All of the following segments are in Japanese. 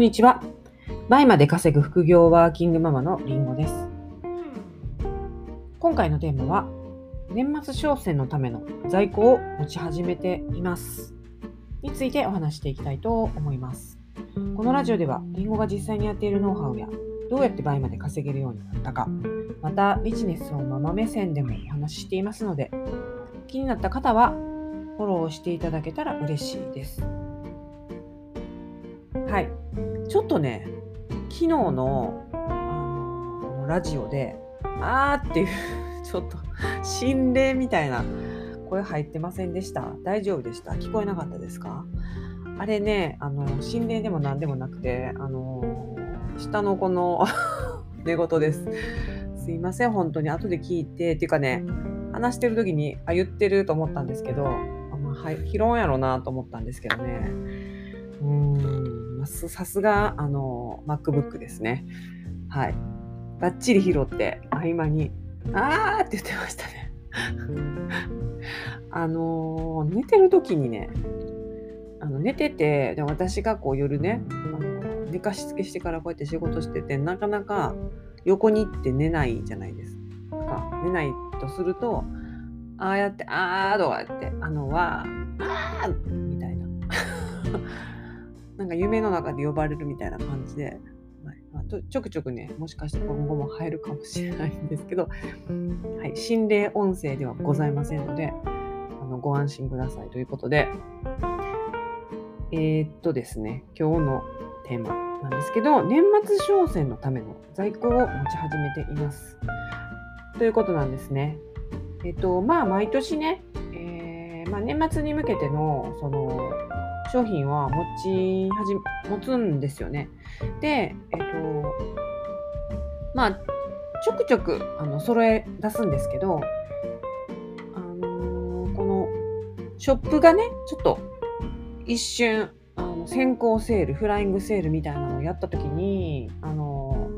んにちは。倍まで稼ぐ副業ワーキングママのりんごです。今回のテーマは、年末商戦のための在庫を持ち始めています。についてお話していきたいと思います。このラジオでは、りんごが実際にやっているノウハウや、どうやって倍まで稼げるようになったか、またビジネスをママ目線でもお話ししていますので、気になった方はフォローしていただけたら嬉しいです。ちょっとね、昨日のあのラジオで、あーっていう ちょっと心霊みたいな声入ってませんでした？大丈夫でした？聞こえなかったですか？あれね、あの、心霊でも何でもなくて、あの、下の子の 寝言です。すいません、本当に。後で聞いて、っていうかね、話してる時に、あ、言ってると思ったんですけど、あまあ、はい、拾うんやろうなと思ったんですけどね。うん。ーん、さすが、あの、MacBook ですね。はい。バッチリ拾って、合間に、あーって言ってましたね。あの寝てる時にね、あの寝てて、で私がこう夜ね、あの寝かしつけしてからこうやって仕事してて、なかなか横に行って寝ないじゃないですか。寝ないとすると、ああやって、あーとかやって、あのは、あー。なんか夢の中で呼ばれるみたいな感じで、まあ、ちょくちょくね、もしかして今後も入るかもしれないんですけど、はい、心霊音声ではございませんので、あのご安心くださいということで、えー、っとですね、今日のテーマなんですけど、年末商戦のための在庫を持ち始めています。ということなんですね。えっと、まあ、毎年ね、えー、まあ、年末に向けての、その、商品は持ち始め、持つんですよね。で、えっと、まあ、ちょくちょく、あの、揃え出すんですけど、あのー、この、ショップがね、ちょっと、一瞬、あの先行セール、フライングセールみたいなのをやった時に、あの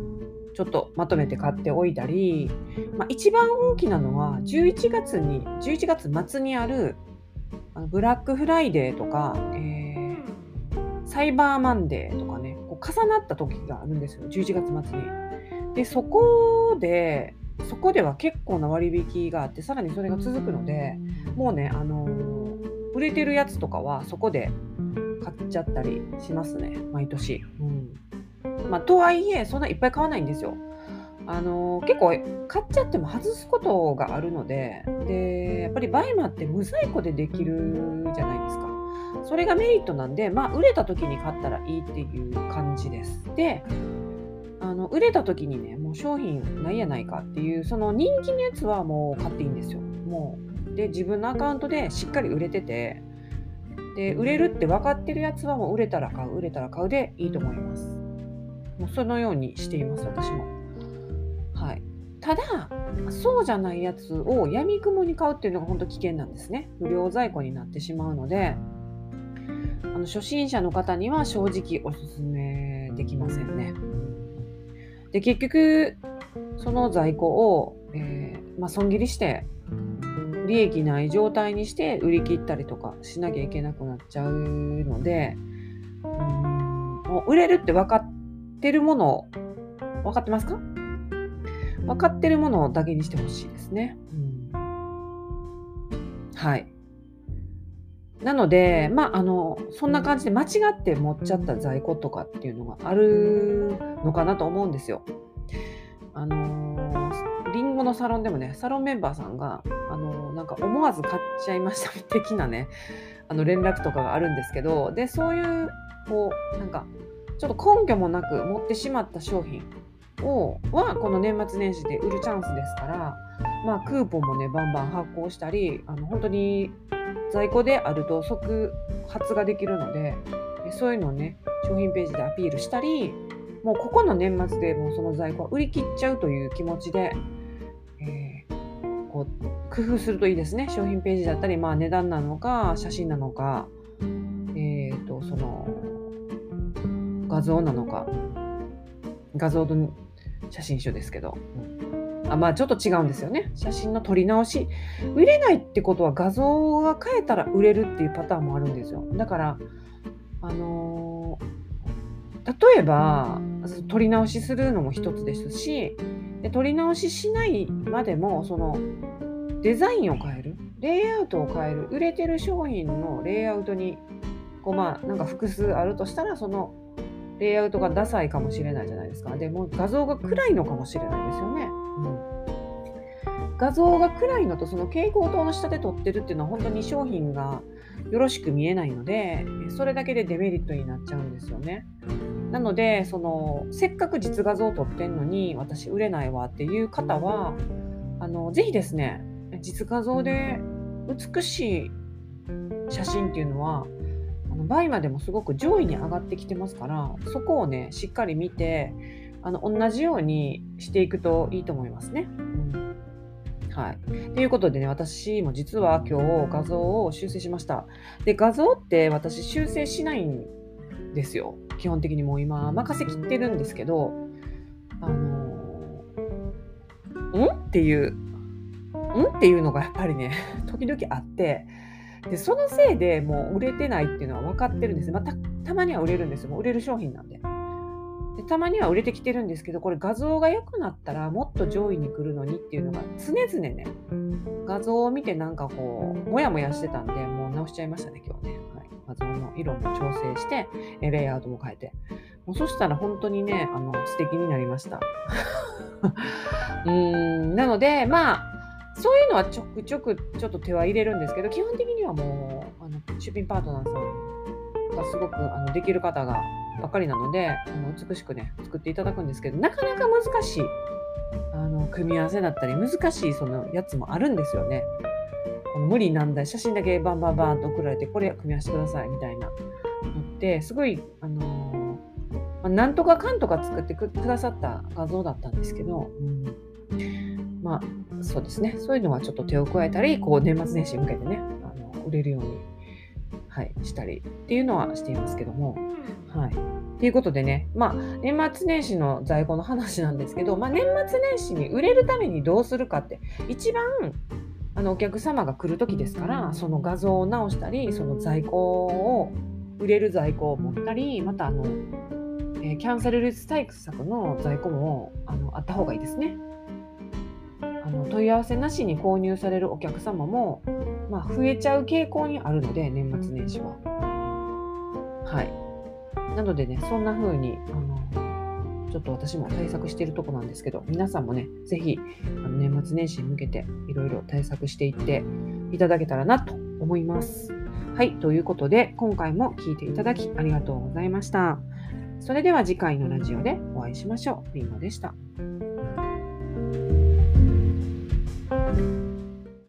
ー、ちょっとまとめて買っておいたり、まあ、一番大きなのは11月に11月末にあるブラックフライデーとか、えー、サイバーマンデーとかね、こう重なった時があるんですよ、11月末に。で、そこで、そこでは結構な割引があって、さらにそれが続くので、もうね、あのー、売れてるやつとかはそこで買っちゃったりしますね、毎年。うんまあ、とはいえ、そんないっぱい買わないんですよ。あの結構買っちゃっても外すことがあるのででやっぱりバイマって無在庫でできるじゃないですかそれがメリットなんで、まあ、売れた時に買ったらいいっていう感じです。であの売れた時にねもう商品ないやないかっていうその人気のやつはもう買っていいんですよ。もうで自分のアカウントでしっかり売れててで売れるって分かってるやつはもう売れたら買う売れたら買うでいいと思います。もうそのようにしています私も。はい、ただそうじゃないやつをやみくもに買うっていうのが本当危険なんですね。不良在庫になってしまうのであの初心者の方には正直おすすめできませんねで結局その在庫を、えー、まあ、損切りして利益ない状態にして売り切ったりとかしなきゃいけなくなっちゃうのでうんもう売れるって分かってるもの分かってますか？分かってるものだけにしてほしいですね。うん、はい。なので、まあ、あの、そんな感じで間違って持っちゃった在庫とかっていうのがあるのかなと思うんですよ。あのリンゴのサロンでもね、サロンメンバーさんが、あのなんか思わず買っちゃいました的なね、あの連絡とかがあるんですけど、で、そういう、こう、なんか、ちょっと根拠もなく持ってしまった商品をはこの年末年始で売るチャンスですから、まあ、クーポンもねバンバン発行したりあの本当に在庫であると即発ができるのでそういうのをね商品ページでアピールしたりもうここの年末でもうその在庫は売り切っちゃうという気持ちで、えー、こう工夫するといいですね。商品ページだったり、まあ、値段なのか写真なのか、えーとその画像なのか。画像の写真集ですけど、うん、あまあちょっと違うんですよね。写真の撮り直し。売れないってことは画像が変えたら売れるっていうパターンもあるんですよ。だからあの例えば撮り直しするのも一つですしで撮り直ししないまでもそのデザインを変える。レイアウトを変える。売れてる商品のレイアウトにこうまあなんか複数あるとしたらそのレイアウトがダサいかもしれないじゃないですか。でも画像が暗いのかもしれないですよね、うん、画像が暗いのとその蛍光灯の下で撮ってるっていうのは本当に商品がよろしく見えないのでそれだけでデメリットになっちゃうんですよね。なのでそのせっかく実画像撮ってんのに私売れないわっていう方はあのぜひですね実画像で美しい写真っていうのはあのバイマでもすごく上位に上がってきてますからそこをねしっかり見てあの同じようにしていくといいと思いますね。うんはい。ということでね、私も実は今日画像を修正しました。で、画像って私修正しないんですよ。基本的にもう今任せきってるんですけど、あの、ん？っていう、ん？っていうのがやっぱりね、時々あって、で、そのせいでもう売れてないっていうのは分かってるんです。また、たまには売れるんですよ。もう売れる商品なんで。でたまには売れてきてるんですけどこれ画像が良くなったらもっと上位に来るのにっていうのが常々ね画像を見てなんかこうモヤモヤしてたんでもう直しちゃいましたね今日ね、はい、画像の色も調整してレイアウトも変えてもうそしたら本当にねあの素敵になりました うーんなのでまあそういうのはちょくちょくちょっと手は入れるんですけど基本的にはもうあの出品パートナーさんがすごくあのできる方がばっかりなのであの美しくね作っていただくんですけどなかなか難しいあの組み合わせだったり難しいそのやつもあるんですよね。無理難題写真だけバンバンバンと送られてこれ組み合わせてくださいみたいなのってすごいあのー、ま、なんとかかんとか作ってくださった画像だったんですけど、うん、まあそうですねそういうのはちょっと手を加えたりこう年末年始に向けてねあの売れるように、はい、したりっていうのはしていますけども。はい。ということでね、まあ、年末年始の在庫の話なんですけど、まあ、年末年始に売れるためにどうするかって、一番あのお客様が来る時ですから、その画像を直したり、その在庫を、売れる在庫を持ったり、またあの、えー、キャンセル率対策の在庫もあのあった方がいいですね。の問い合わせなしに購入されるお客様も、まあ、増えちゃう傾向にあるので、年末年始は。はい。なのでね、そんな風に、あの、ちょっと私も対策してるとこなんですけど、皆さんもね、ぜひ、あの年末年始に向けていろいろ対策していっていただけたらなと思います。はい、ということで、今回も聴いていただきありがとうございました。それでは次回のラジオでお会いしましょう。りんごでした。